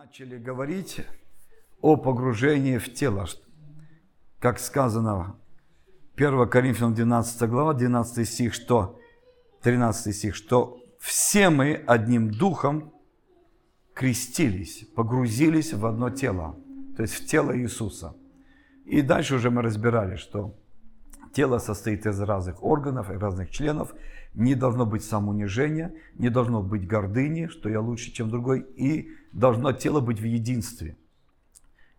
начали говорить о погружении в тело. Как сказано 1 Коринфянам 12 глава, 12 стих, что 13 стих, что все мы одним духом крестились, погрузились в одно тело, то есть в тело Иисуса. И дальше уже мы разбирали, что тело состоит из разных органов и разных членов, не должно быть самоунижения, не должно быть гордыни, что я лучше, чем другой, и должно тело быть в единстве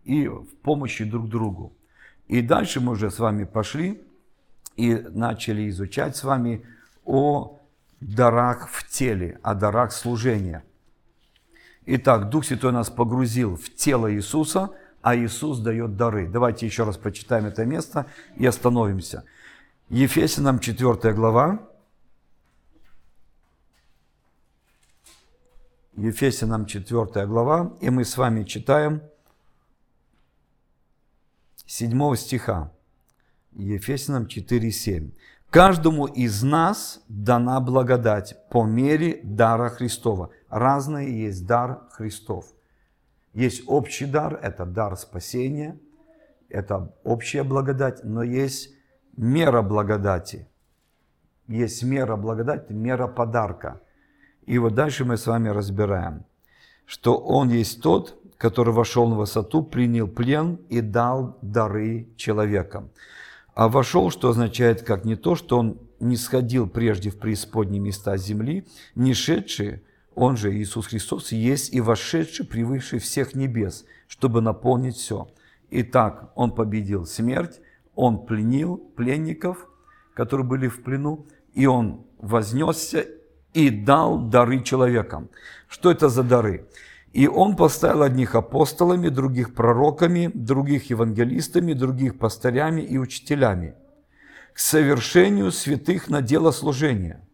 и в помощи друг другу. И дальше мы уже с вами пошли и начали изучать с вами о дарах в теле, о дарах служения. Итак, Дух Святой нас погрузил в тело Иисуса, а Иисус дает дары. Давайте еще раз прочитаем это место и остановимся. Ефесянам 4 глава, Ефесянам 4 глава, и мы с вами читаем 7 стиха. Ефесянам 4,7. Каждому из нас дана благодать по мере дара Христова. Разные есть дар Христов. Есть общий дар, это дар спасения, это общая благодать, но есть мера благодати. Есть мера благодати, мера подарка – и вот дальше мы с вами разбираем, что Он есть тот, который вошел на высоту, принял плен и дал дары человекам. А вошел, что означает как не то, что Он не сходил прежде в преисподние места земли, не шедший, Он же Иисус Христос, есть и вошедший превыше всех небес, чтобы наполнить все. Итак, Он победил смерть, Он пленил пленников, которые были в плену, и Он вознесся и дал дары человекам. Что это за дары? И он поставил одних апостолами, других пророками, других евангелистами, других пастырями и учителями к совершению святых на дело служения.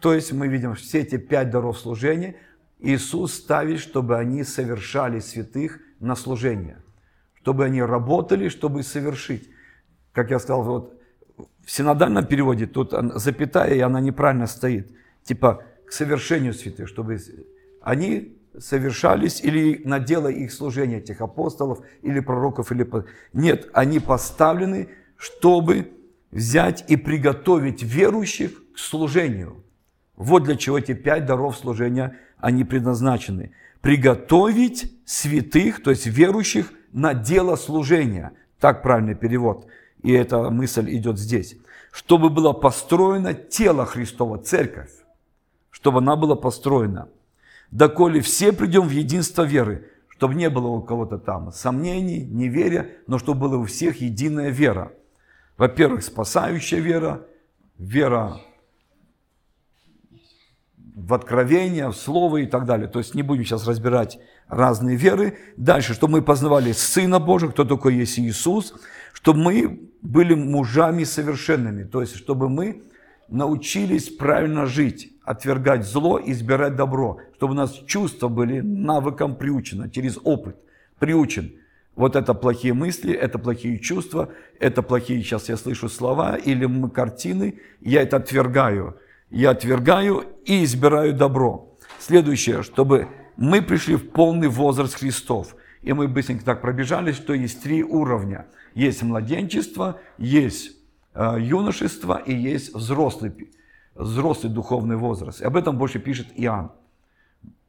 То есть мы видим все эти пять даров служения Иисус ставит, чтобы они совершали святых на служение, чтобы они работали, чтобы совершить. Как я сказал, вот в синодальном переводе тут запятая, и она неправильно стоит – типа к совершению святых, чтобы они совершались или на дело их служения, этих апостолов или пророков. Или... Нет, они поставлены, чтобы взять и приготовить верующих к служению. Вот для чего эти пять даров служения, они предназначены. Приготовить святых, то есть верующих, на дело служения. Так правильный перевод. И эта мысль идет здесь. Чтобы было построено тело Христова, церковь чтобы она была построена. Доколе все придем в единство веры, чтобы не было у кого-то там сомнений, неверия, но чтобы была у всех единая вера. Во-первых, спасающая вера, вера в откровение, в слово и так далее. То есть не будем сейчас разбирать разные веры. Дальше, чтобы мы познавали Сына Божия, кто такой есть Иисус, чтобы мы были мужами совершенными, то есть чтобы мы научились правильно жить, отвергать зло, избирать добро, чтобы у нас чувства были навыком приучено, через опыт приучен. Вот это плохие мысли, это плохие чувства, это плохие, сейчас я слышу слова или картины, я это отвергаю. Я отвергаю и избираю добро. Следующее, чтобы мы пришли в полный возраст Христов. И мы быстренько так пробежали, что есть три уровня. Есть младенчество, есть Э, юношество и есть взрослый, взрослый духовный возраст. И об этом больше пишет Иоанн.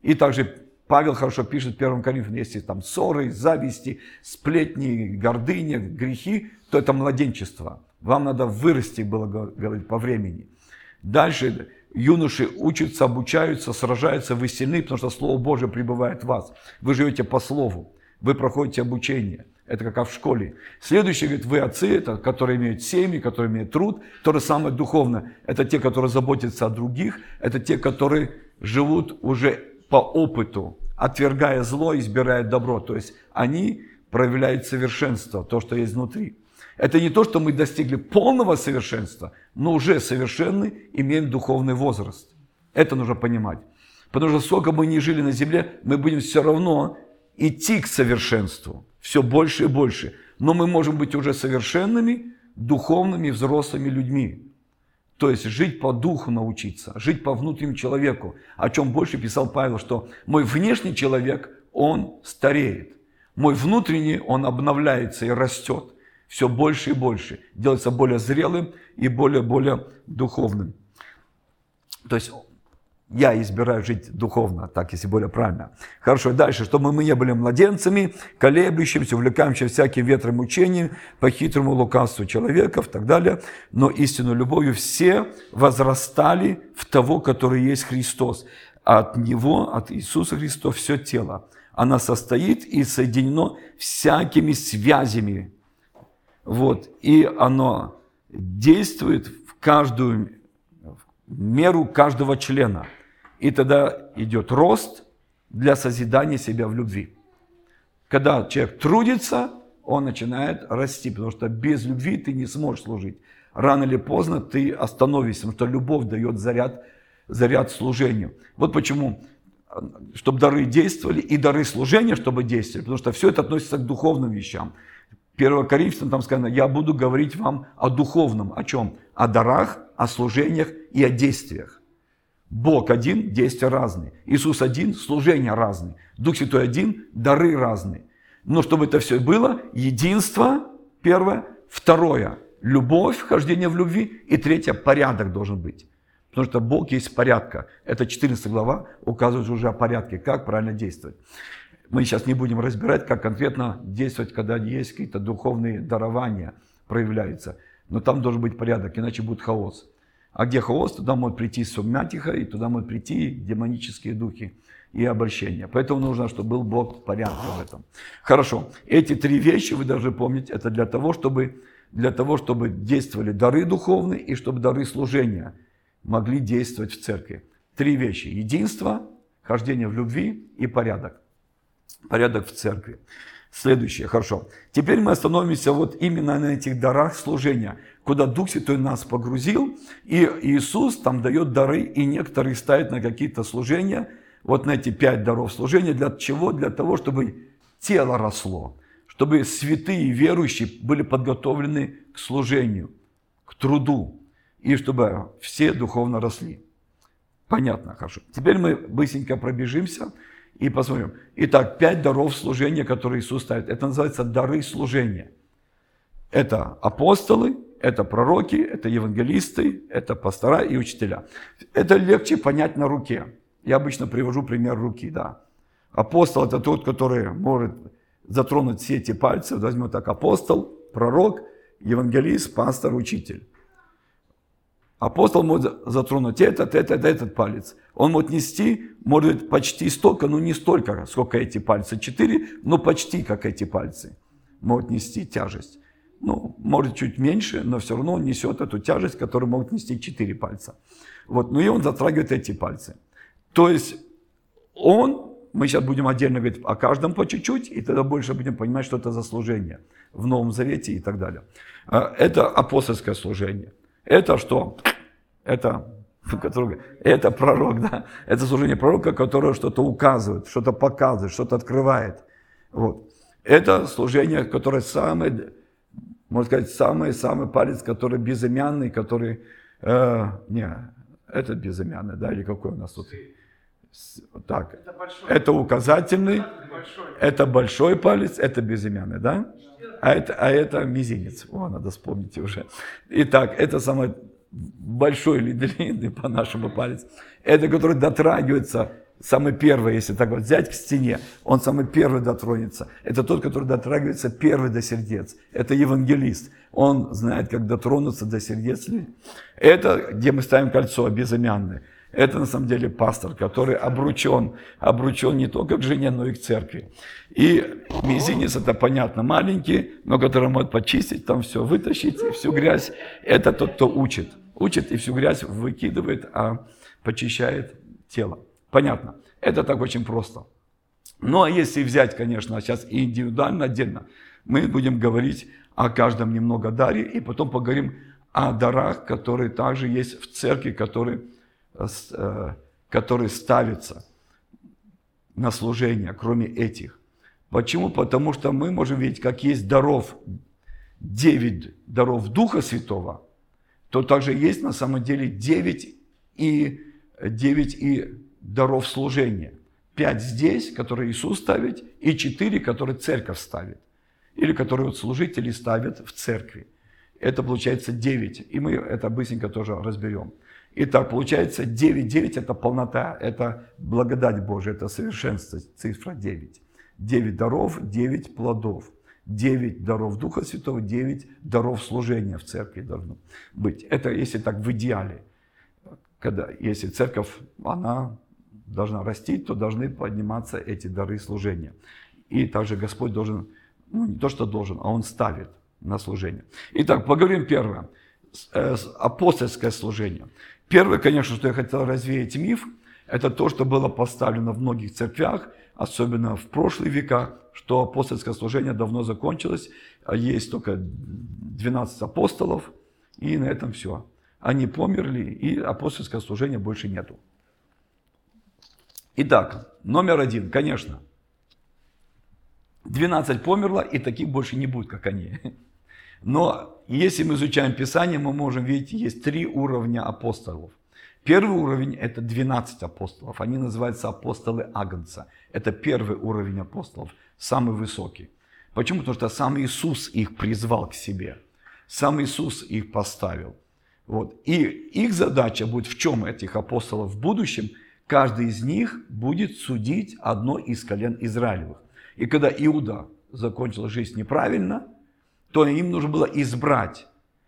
И также Павел хорошо пишет в 1 Коринфянам, если там ссоры, зависти, сплетни, гордыня, грехи, то это младенчество. Вам надо вырасти, было говорить, по времени. Дальше юноши учатся, обучаются, сражаются, вы сильны, потому что Слово Божие пребывает в вас. Вы живете по Слову, вы проходите обучение. Это как в школе. Следующий, говорит, вы отцы, это которые имеют семьи, которые имеют труд. То же самое духовно. Это те, которые заботятся о других. Это те, которые живут уже по опыту, отвергая зло, избирая добро. То есть они проявляют совершенство, то, что есть внутри. Это не то, что мы достигли полного совершенства, но уже совершенны, имеем духовный возраст. Это нужно понимать. Потому что сколько мы не жили на земле, мы будем все равно идти к совершенству все больше и больше. Но мы можем быть уже совершенными, духовными, взрослыми людьми. То есть жить по духу научиться, жить по внутреннему человеку. О чем больше писал Павел, что мой внешний человек он стареет. Мой внутренний, он обновляется и растет все больше и больше, делается более зрелым и более-более духовным. То есть я избираю жить духовно, так если более правильно. Хорошо, дальше, чтобы мы не были младенцами, колеблющимся, увлекаемся всяким ветром учением, по хитрому лукавству человеков и так далее, но истинную любовью все возрастали в того, который есть Христос. От Него, от Иисуса Христа все тело. Она состоит и соединено всякими связями. Вот, и оно действует в каждую меру каждого члена – и тогда идет рост для созидания себя в любви. Когда человек трудится, он начинает расти, потому что без любви ты не сможешь служить. Рано или поздно ты остановишься, потому что любовь дает заряд, заряд служению. Вот почему, чтобы дары действовали, и дары служения, чтобы действовали, потому что все это относится к духовным вещам. 1 Коринфянам там сказано, я буду говорить вам о духовном, о чем? О дарах, о служениях и о действиях. Бог один, действия разные. Иисус один, служения разные. Дух Святой один, дары разные. Но чтобы это все было, единство, первое. Второе, любовь, вхождение в любви. И третье, порядок должен быть. Потому что Бог есть порядка. Это 14 глава указывает уже о порядке, как правильно действовать. Мы сейчас не будем разбирать, как конкретно действовать, когда есть какие-то духовные дарования проявляются. Но там должен быть порядок, иначе будет хаос. А где хаос, туда могут прийти сумятиха, и туда могут прийти демонические духи и обольщения. Поэтому нужно, чтобы был Бог в порядке в этом. Хорошо. Эти три вещи, вы должны помнить, это для того, чтобы, для того, чтобы действовали дары духовные и чтобы дары служения могли действовать в церкви. Три вещи. Единство, хождение в любви и порядок. Порядок в церкви. Следующее, хорошо. Теперь мы остановимся вот именно на этих дарах служения, куда Дух Святой нас погрузил, и Иисус там дает дары, и некоторые ставят на какие-то служения, вот на эти пять даров служения. Для чего? Для того, чтобы тело росло, чтобы святые верующие были подготовлены к служению, к труду, и чтобы все духовно росли. Понятно, хорошо. Теперь мы быстренько пробежимся и посмотрим. Итак, пять даров служения, которые Иисус ставит. Это называется дары служения. Это апостолы, это пророки, это евангелисты, это пастора и учителя. Это легче понять на руке. Я обычно привожу пример руки, да. Апостол – это тот, который может затронуть все эти пальцы. Возьмем так, апостол, пророк, евангелист, пастор, учитель. Апостол может затронуть этот, этот, этот палец. Он может нести, может почти столько, но не столько, сколько эти пальцы. Четыре, но почти как эти пальцы. Может нести тяжесть. Ну, может чуть меньше, но все равно он несет эту тяжесть, которую могут нести четыре пальца. Вот, ну и он затрагивает эти пальцы. То есть он, мы сейчас будем отдельно говорить о каждом по чуть-чуть, и тогда больше будем понимать, что это за служение в Новом Завете и так далее. А, это апостольское служение. Это что? Это, это пророк, да. Это служение пророка, которое что-то указывает, что-то показывает, что-то открывает. Вот. Это служение, которое самое, можно сказать, самый-самый палец, который безымянный, который... Э, не, это безымянный, да, или какой у нас тут? Так, это, большой. это указательный, большой. это большой палец, это безымянный, да? а это, а это мизинец. О, надо вспомнить уже. Итак, это самый большой или длинный по нашему палец. Это который дотрагивается, самый первый, если так вот взять к стене, он самый первый дотронется. Это тот, который дотрагивается первый до сердец. Это евангелист. Он знает, как дотронуться до сердец. Это, где мы ставим кольцо безымянное. Это на самом деле пастор, который обручен, обручен не только к жене, но и к церкви. И мизинец, это понятно, маленький, но который может почистить, там все вытащить, всю грязь. Это тот, кто учит. Учит и всю грязь выкидывает, а почищает тело. Понятно. Это так очень просто. Ну, а если взять, конечно, сейчас индивидуально, отдельно, мы будем говорить о каждом немного даре, и потом поговорим о дарах, которые также есть в церкви, которые Э, который ставится на служение, кроме этих. Почему? Потому что мы можем видеть, как есть даров, 9 даров Духа Святого, то также есть на самом деле 9 и, 9 и даров служения. пять здесь, которые Иисус ставит, и четыре, которые церковь ставит. Или которые вот служители ставят в церкви. Это получается 9. И мы это быстренько тоже разберем. Итак, получается 9. 9 это полнота, это благодать Божия, это совершенство, цифра 9. 9 даров, 9 плодов. 9 даров Духа Святого, 9 даров служения в церкви должно быть. Это если так в идеале. Когда, если церковь, она должна расти, то должны подниматься эти дары служения. И также Господь должен, ну не то что должен, а Он ставит на служение. Итак, поговорим первое. Э, апостольское служение. Первое, конечно, что я хотел развеять миф, это то, что было поставлено в многих церквях, особенно в прошлые века, что апостольское служение давно закончилось, а есть только 12 апостолов, и на этом все. Они померли, и апостольское служение больше нету. Итак, номер один, конечно. 12 померло, и таких больше не будет, как они. Но если мы изучаем Писание, мы можем видеть, есть три уровня апостолов. Первый уровень – это 12 апостолов. Они называются апостолы Агнца. Это первый уровень апостолов, самый высокий. Почему? Потому что сам Иисус их призвал к себе. Сам Иисус их поставил. Вот. И их задача будет в чем этих апостолов в будущем? Каждый из них будет судить одно из колен Израилевых. И когда Иуда закончил жизнь неправильно – то им нужно было избрать.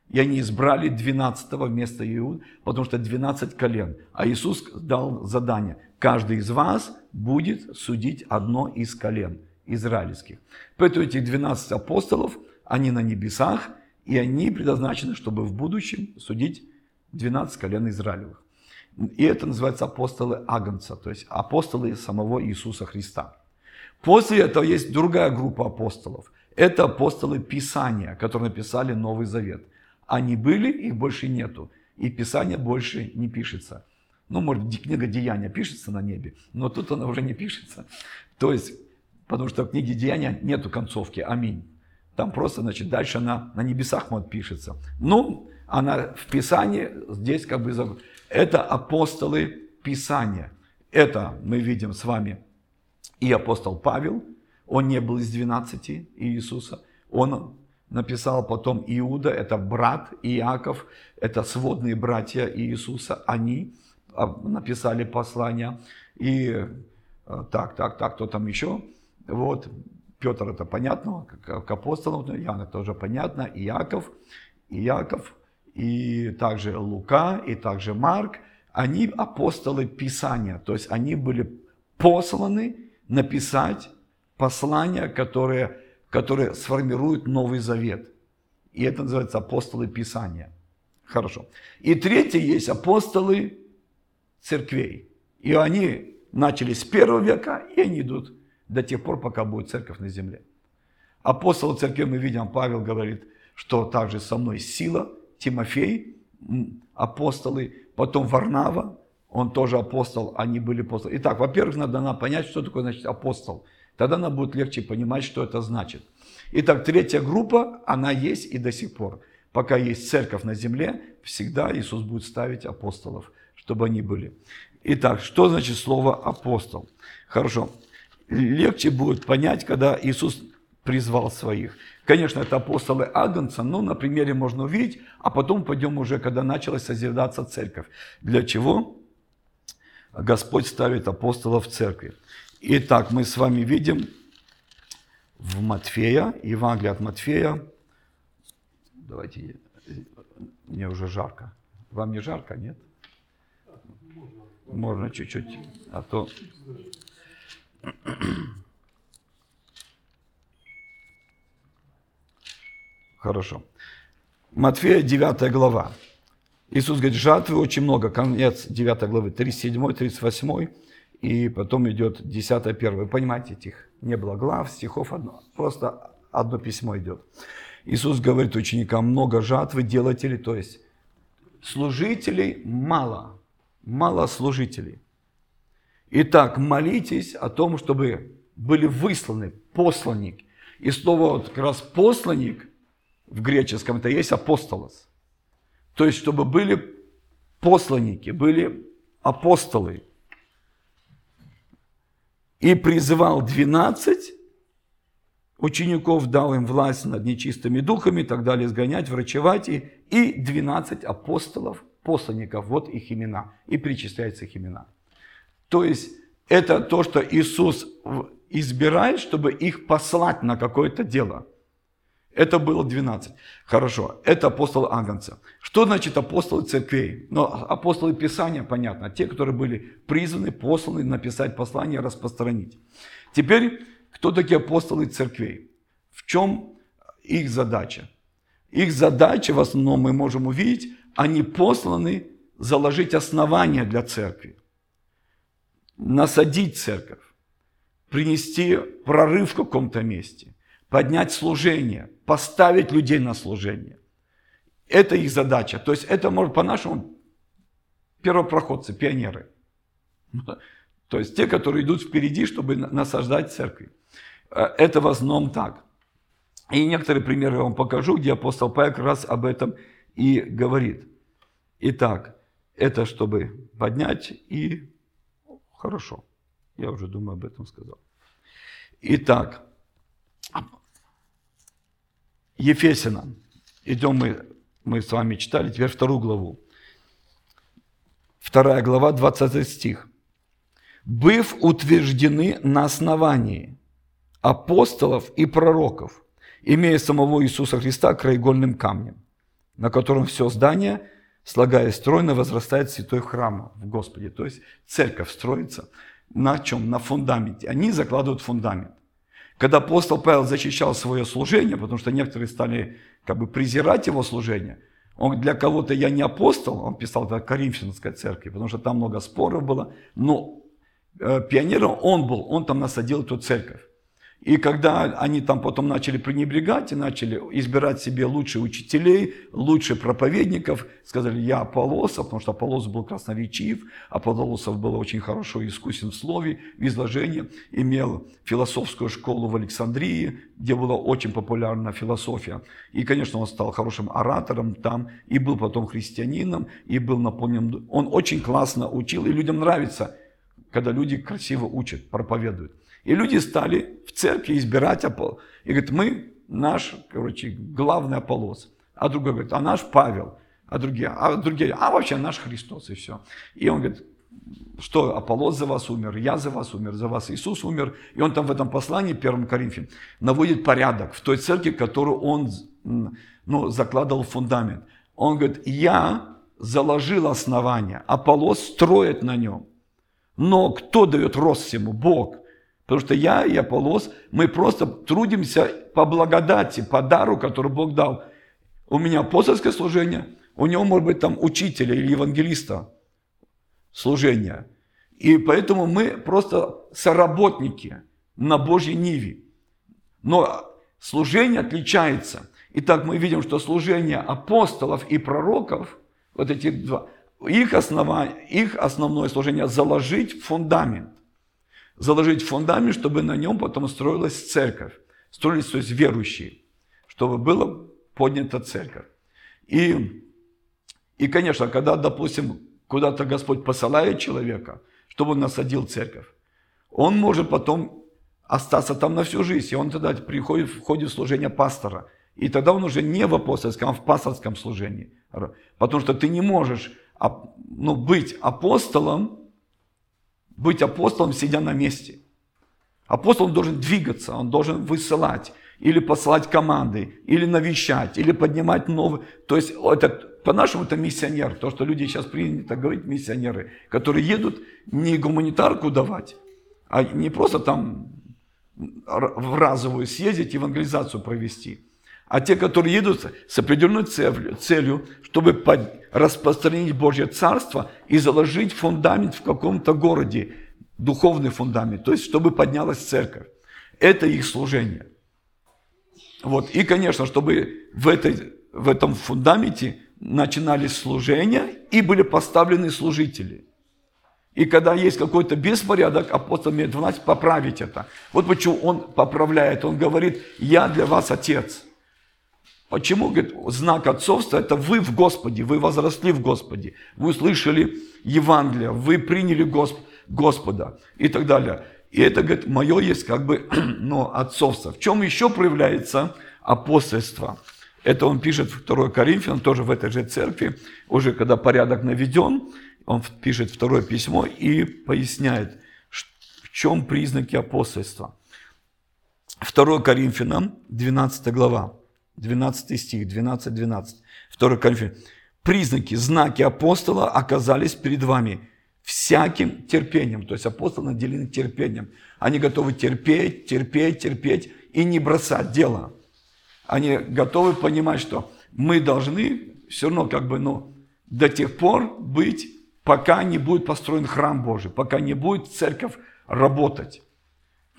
И они избрали 12 вместо Иуд, потому что 12 колен. А Иисус дал задание. Каждый из вас будет судить одно из колен израильских. Поэтому эти 12 апостолов, они на небесах, и они предназначены, чтобы в будущем судить 12 колен Израилевых. И это называется апостолы Агнца, то есть апостолы самого Иисуса Христа. После этого есть другая группа апостолов – это апостолы Писания, которые написали Новый Завет. Они были, их больше нету. И Писание больше не пишется. Ну, может, книга Деяния пишется на небе, но тут она уже не пишется. То есть, потому что в книге Деяния нету концовки. Аминь. Там просто, значит, дальше она на небесах вот пишется. Ну, она в Писании, здесь как бы... Это апостолы Писания. Это мы видим с вами и апостол Павел, он не был из 12 Иисуса. Он написал потом Иуда, это брат Иаков, это сводные братья Иисуса. Они а, написали послание. И а, так, так, так, кто там еще? Вот, Петр это понятно, как к апостолам, Иоанн это тоже понятно, Иаков, Иаков, и также Лука, и также Марк, они апостолы Писания, то есть они были посланы написать послания, которые, которые сформируют Новый Завет. И это называется апостолы Писания. Хорошо. И третье есть апостолы церквей. И они начали с первого века, и они идут до тех пор, пока будет церковь на земле. Апостолы церкви мы видим, Павел говорит, что также со мной сила, Тимофей, апостолы, потом Варнава, он тоже апостол, они были апостолы. Итак, во-первых, надо понять, что такое значит апостол. Тогда нам будет легче понимать, что это значит. Итак, третья группа, она есть и до сих пор. Пока есть церковь на земле, всегда Иисус будет ставить апостолов, чтобы они были. Итак, что значит слово апостол? Хорошо. Легче будет понять, когда Иисус призвал своих. Конечно, это апостолы Агнца, но на примере можно увидеть, а потом пойдем уже, когда началась созидаться церковь. Для чего Господь ставит апостолов в церкви? Итак, мы с вами видим в Матфея, Евангелие от Матфея. Давайте, мне уже жарко. Вам не жарко, нет? Можно чуть-чуть, а то... Хорошо. Матфея 9 глава. Иисус говорит, жатвы очень много. Конец 9 главы, 37, 38 и потом идет 10 1 Вы понимаете, этих не было глав, стихов, одно, просто одно письмо идет. Иисус говорит ученикам, много жатвы делателей, то есть служителей мало, мало служителей. Итак, молитесь о том, чтобы были высланы посланник. И слово вот как раз посланник в греческом это есть апостолос. То есть, чтобы были посланники, были апостолы, и призывал 12 учеников, дал им власть над нечистыми духами и так далее, сгонять, врачевать, и, и 12 апостолов, посланников, вот их имена, и причисляются их имена. То есть это то, что Иисус избирает, чтобы их послать на какое-то дело. Это было 12. Хорошо, это апостолы Агнца. Что значит апостолы церквей? Ну, апостолы Писания, понятно, те, которые были призваны, посланы написать послание, распространить. Теперь, кто такие апостолы церквей? В чем их задача? Их задача, в основном мы можем увидеть, они посланы заложить основания для церкви, насадить церковь, принести прорыв в каком-то месте, поднять служение, поставить людей на служение. Это их задача. То есть это может по-нашему первопроходцы, пионеры. То есть те, которые идут впереди, чтобы насаждать церковь. Э, это в основном так. И некоторые примеры я вам покажу, где апостол Павел как раз об этом и говорит. Итак, это чтобы поднять и хорошо. Я уже думаю об этом сказал. Итак, Ефесянам. Идем мы, мы с вами читали теперь вторую главу. Вторая глава, 20 стих. «Быв утверждены на основании апостолов и пророков, имея самого Иисуса Христа краеугольным камнем, на котором все здание, слагаясь стройно, возрастает святой храм в Господе». То есть церковь строится на чем? На фундаменте. Они закладывают фундамент. Когда апостол Павел защищал свое служение, потому что некоторые стали как бы презирать его служение, он для кого-то я не апостол, он писал это Коринфянской церкви, потому что там много споров было, но э, пионером он был, он там насадил эту церковь. И когда они там потом начали пренебрегать и начали избирать себе лучших учителей, лучших проповедников, сказали, я Аполлосов, потому что Аполлос был красноречив, Аполлос был очень хорошо искусен в слове, в изложении, имел философскую школу в Александрии, где была очень популярна философия. И, конечно, он стал хорошим оратором там, и был потом христианином, и был наполнен... Он очень классно учил, и людям нравится, когда люди красиво учат, проповедуют. И люди стали в церкви избирать Аполлос. И говорит, мы наш, короче, главный Аполлос. А другой говорит, а наш Павел. А другие, а другие, а вообще наш Христос и все. И он говорит, что Аполлос за вас умер, я за вас умер, за вас Иисус умер. И он там в этом послании, первом Коринфян, наводит порядок в той церкви, которую он ну, закладывал фундамент. Он говорит, я заложил основание, Аполлос строит на нем. Но кто дает рост всему? Бог. Потому что я и Аполлос, мы просто трудимся по благодати, по дару, который Бог дал. У меня апостольское служение, у него может быть там учителя или евангелиста служение. И поэтому мы просто соработники на Божьей Ниве. Но служение отличается. Итак, мы видим, что служение апостолов и пророков, вот эти два, их, основа, их основное служение – заложить фундамент заложить фундамент, чтобы на нем потом строилась церковь. Строились, то есть верующие, чтобы была поднята церковь. И, и конечно, когда, допустим, куда-то Господь посылает человека, чтобы он насадил церковь, он может потом остаться там на всю жизнь, и он тогда приходит, входит в служение пастора. И тогда он уже не в апостольском, а в пасторском служении. Потому что ты не можешь ну, быть апостолом, быть апостолом, сидя на месте. Апостол должен двигаться, он должен высылать, или посылать команды, или навещать, или поднимать новые. То есть это, по-нашему это миссионер, то, что люди сейчас принято говорить, миссионеры, которые едут не гуманитарку давать, а не просто там в разовую съездить, евангелизацию провести, а те, которые едут с определенной целью, чтобы распространить Божье Царство и заложить фундамент в каком-то городе, духовный фундамент, то есть чтобы поднялась церковь. Это их служение. Вот. И, конечно, чтобы в, этой, в этом фундаменте начинались служения и были поставлены служители. И когда есть какой-то беспорядок, апостол имеет власть поправить это. Вот почему он поправляет. Он говорит, я для вас отец. Почему, говорит, знак отцовства – это вы в Господе, вы возросли в Господе, вы услышали Евангелие, вы приняли Госп... Господа и так далее. И это, говорит, мое есть как бы ну, отцовство. В чем еще проявляется апостольство? Это он пишет в 2 Коринфянам, тоже в этой же церкви, уже когда порядок наведен, он пишет второе письмо и поясняет, в чем признаки апостольства. 2 Коринфянам, 12 глава, 12 стих, 12, 12. 2 Коринфянам. Признаки, знаки апостола оказались перед вами всяким терпением. То есть апостол наделены терпением. Они готовы терпеть, терпеть, терпеть и не бросать дело. Они готовы понимать, что мы должны все равно как бы, ну, до тех пор быть, пока не будет построен храм Божий, пока не будет церковь работать.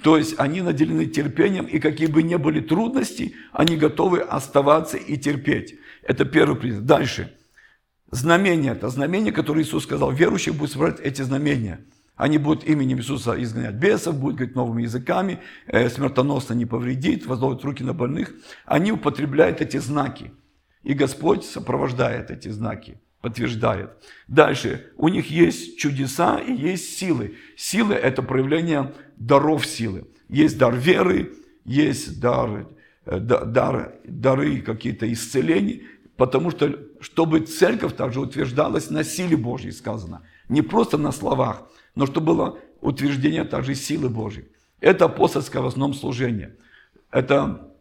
То есть они наделены терпением, и какие бы ни были трудности, они готовы оставаться и терпеть. Это первый признак. Дальше. Знамение. Это знамение, которое Иисус сказал. Верующие будут собрать эти знамения. Они будут именем Иисуса изгонять бесов, будут говорить новыми языками, э, смертоносно не повредит, возложат руки на больных. Они употребляют эти знаки. И Господь сопровождает эти знаки подтверждает. Дальше, у них есть чудеса и есть силы. Силы – это проявление даров силы. Есть дар веры, есть дар, э, дар, дары какие-то исцелений, потому что, чтобы церковь также утверждалась на силе Божьей, сказано. Не просто на словах, но чтобы было утверждение также силы Божьей. Это апостольское в основном служение. Это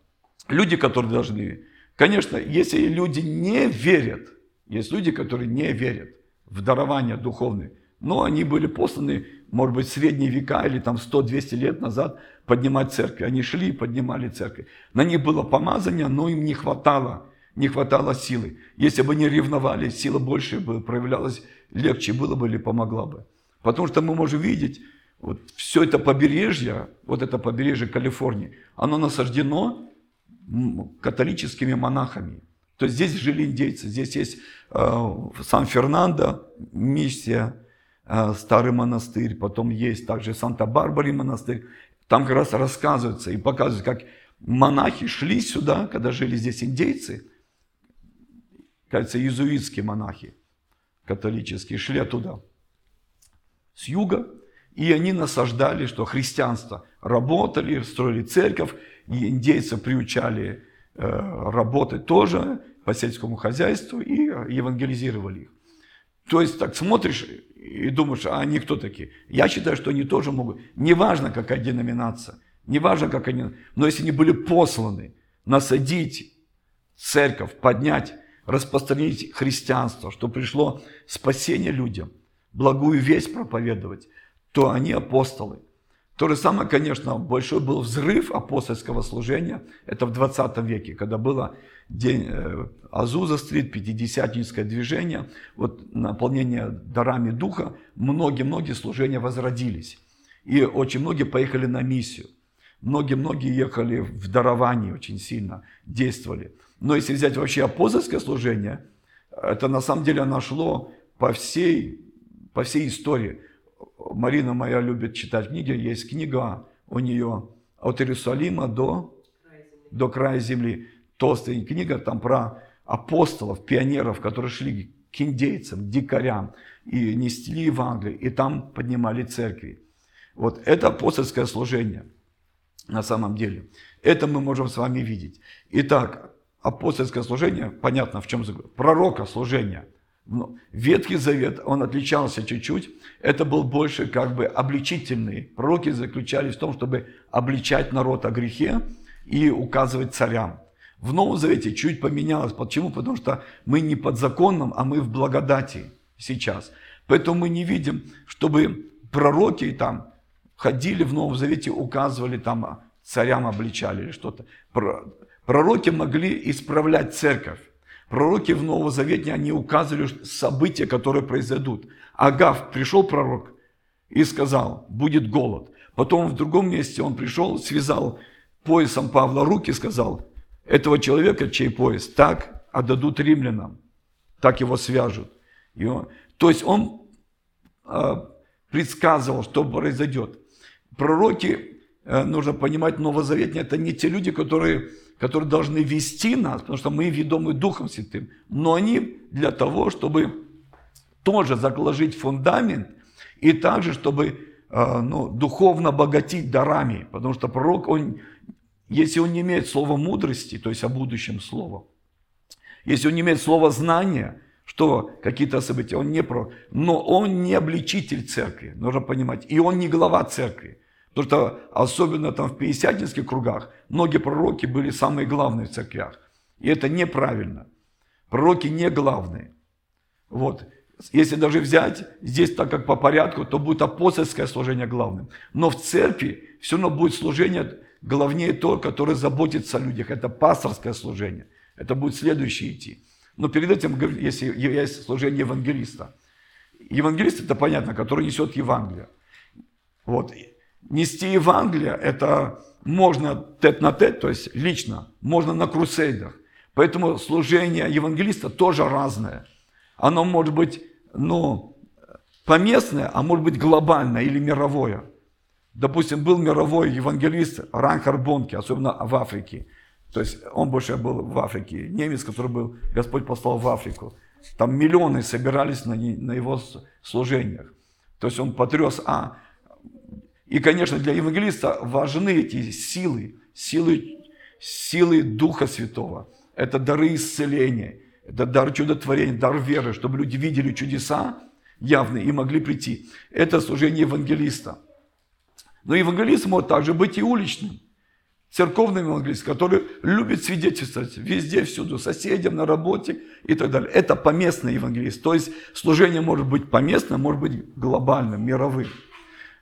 люди, которые должны... Конечно, если люди не верят – есть люди, которые не верят в дарования духовные, но они были посланы, может быть, в средние века или там 100-200 лет назад поднимать церкви. Они шли и поднимали церковь. На них было помазание, но им не хватало, не хватало силы. Если бы они ревновали, сила больше бы проявлялась, легче было бы или помогла бы. Потому что мы можем видеть, вот все это побережье, вот это побережье Калифорнии, оно насаждено католическими монахами. То есть здесь жили индейцы, здесь есть э, Сан-Фернандо, миссия, старый монастырь, потом есть также Санта-Барбаре монастырь. Там как раз рассказывается и показывают, как монахи шли сюда, когда жили здесь индейцы, кажется, иезуитские монахи, католические, шли оттуда, с юга, и они насаждали, что христианство работали, строили церковь, и индейцев приучали э, работать тоже, по сельскому хозяйству и евангелизировали их. То есть так смотришь и думаешь, а они кто такие? Я считаю, что они тоже могут. Неважно, какая деноминация, неважно, как они, но если они были посланы насадить церковь, поднять, распространить христианство, что пришло спасение людям, благую весть проповедовать, то они апостолы – то же самое, конечно, большой был взрыв апостольского служения. Это в 20 веке, когда было день э, Азуза-стрит, пятидесятническое движение, вот наполнение дарами Духа, многие-многие служения возродились. И очень многие поехали на миссию. Многие-многие ехали в даровании очень сильно, действовали. Но если взять вообще апостольское служение, это на самом деле нашло по всей, по всей истории. Марина моя любит читать книги, есть книга у нее от Иерусалима до, до края земли. Толстая книга там про апостолов, пионеров, которые шли к индейцам, дикарям и несли Евангелие, и там поднимали церкви. Вот это апостольское служение на самом деле. Это мы можем с вами видеть. Итак, апостольское служение, понятно в чем пророка служение – Ветхий Завет, он отличался чуть-чуть. Это был больше как бы обличительный. Пророки заключались в том, чтобы обличать народ о грехе и указывать царям. В Новом Завете чуть поменялось. Почему? Потому что мы не под законом, а мы в благодати сейчас. Поэтому мы не видим, чтобы пророки там ходили в Новом Завете, указывали там царям, обличали или что-то. Пророки могли исправлять церковь. Пророки в Новозавете, они указывали события, которые произойдут. Агав, пришел пророк и сказал, будет голод. Потом в другом месте он пришел, связал поясом Павла руки, сказал, этого человека, чей пояс, так отдадут римлянам, так его свяжут. И он, то есть он э, предсказывал, что произойдет. Пророки, э, нужно понимать, новозаветные, это не те люди, которые которые должны вести нас, потому что мы ведомы Духом Святым, но они для того, чтобы тоже заложить фундамент и также, чтобы э, ну, духовно богатить дарами, потому что пророк, он, если он не имеет слова мудрости, то есть о будущем слова, если он не имеет слова знания, что какие-то события, он не пророк, но он не обличитель церкви, нужно понимать, и он не глава церкви. Потому что особенно там в пятидесятнических кругах многие пророки были самые главные в церквях. И это неправильно. Пророки не главные. Вот. Если даже взять здесь так как по порядку, то будет апостольское служение главным. Но в церкви все равно будет служение главнее то, которое заботится о людях. Это пасторское служение. Это будет следующее идти. Но перед этим, если есть служение евангелиста. Евангелист это понятно, который несет Евангелие. Вот. Нести Евангелие это можно тет на тет, то есть лично, можно на крусейдах. Поэтому служение евангелиста тоже разное. Оно может быть ну, поместное, а может быть глобальное или мировое. Допустим, был мировой евангелист Ранхар Бонки, особенно в Африке. То есть он больше был в Африке. Немец, который был, Господь послал в Африку. Там миллионы собирались на, на его служениях. То есть он потряс. А, и, конечно, для евангелиста важны эти силы, силы, силы Духа Святого. Это дары исцеления, это дар чудотворения, дар веры, чтобы люди видели чудеса явные и могли прийти. Это служение евангелиста. Но евангелист может также быть и уличным. Церковный евангелист, который любит свидетельствовать везде, всюду, соседям, на работе и так далее. Это поместный евангелист. То есть служение может быть поместным, может быть глобальным, мировым.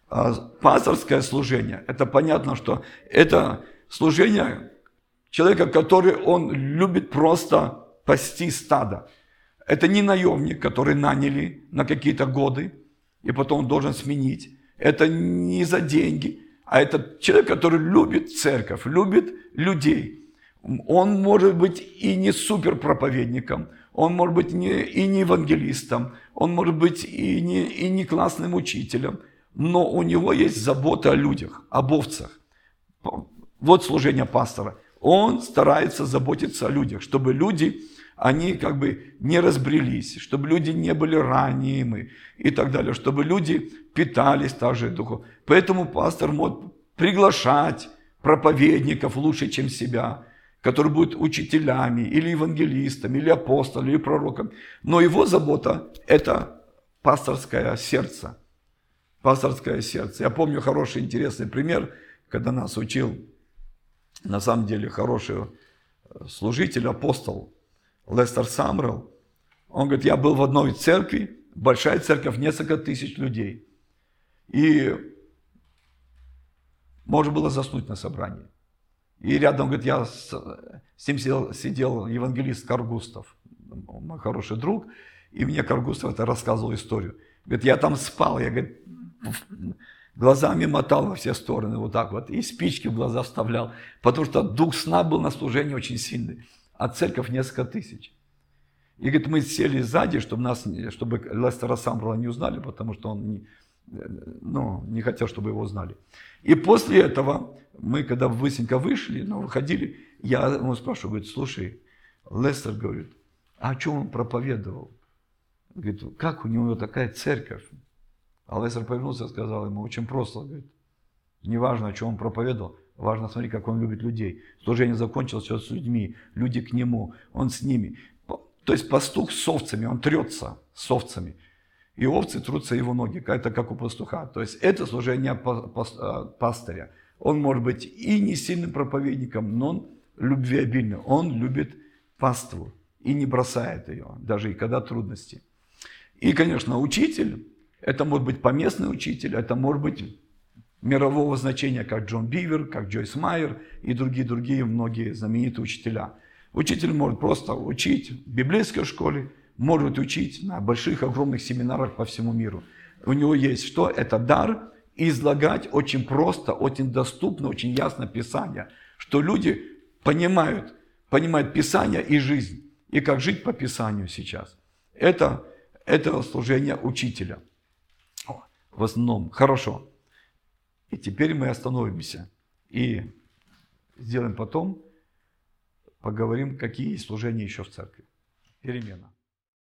А пасторское служение, это понятно, что это служение человека, который он любит просто пасти стадо. Это не наемник, который наняли на какие-то годы, и потом он должен сменить. Это не за деньги, а это человек, который любит церковь, любит людей. Он может быть и не суперпроповедником, он может быть не, и не евангелистом, он может быть и не, и не классным учителем, но у него есть забота о людях, об овцах. Вот служение пастора. Он старается заботиться о людях, чтобы люди, они как бы не разбрелись, чтобы люди не были ранимы и так далее, чтобы люди питались также духом. Поэтому пастор может приглашать проповедников лучше, чем себя, которые будут учителями или евангелистами, или апостолами, или пророком. Но его забота – это пасторское сердце – пасторское сердце. Я помню хороший, интересный пример, когда нас учил, на самом деле, хороший э, служитель, апостол Лестер Самрел. Он говорит, я был в одной церкви, большая церковь, несколько тысяч людей. И можно было заснуть на собрании. И рядом, говорит, я с, с ним сидел, сидел евангелист Каргустов, мой хороший друг, и мне Каргустов это рассказывал историю. Говорит, я там спал, я, говорит, глазами мотал во все стороны, вот так вот, и спички в глаза вставлял, потому что дух сна был на служении очень сильный, а церковь несколько тысяч. И говорит, мы сели сзади, чтобы нас, чтобы Лестера Самбрала не узнали, потому что он не, ну, не хотел, чтобы его узнали. И после этого мы, когда быстренько вышли, ну, выходили, я ему спрашиваю, говорит, слушай, Лестер говорит, а о чем он проповедовал? Говорит, как у него такая церковь? А Лестер повернулся и сказал ему, очень просто, говорит, неважно, о чем он проповедовал, важно смотреть, как он любит людей. Служение закончилось все с людьми, люди к нему, он с ними. То есть пастух с овцами, он трется с овцами. И овцы трутся его ноги, это как у пастуха. То есть это служение а, пастыря. Он может быть и не сильным проповедником, но он любвеобильный. Он любит паству и не бросает ее, даже и когда трудности. И, конечно, учитель, это может быть поместный учитель, это может быть мирового значения, как Джон Бивер, как Джойс Майер и другие-другие многие знаменитые учителя. Учитель может просто учить в библейской школе, может учить на больших, огромных семинарах по всему миру. У него есть что? Это дар излагать очень просто, очень доступно, очень ясно Писание, что люди понимают, понимают Писание и жизнь, и как жить по Писанию сейчас. Это, это служение учителя в основном. Хорошо. И теперь мы остановимся и сделаем потом, поговорим, какие есть служения еще в церкви. Перемена.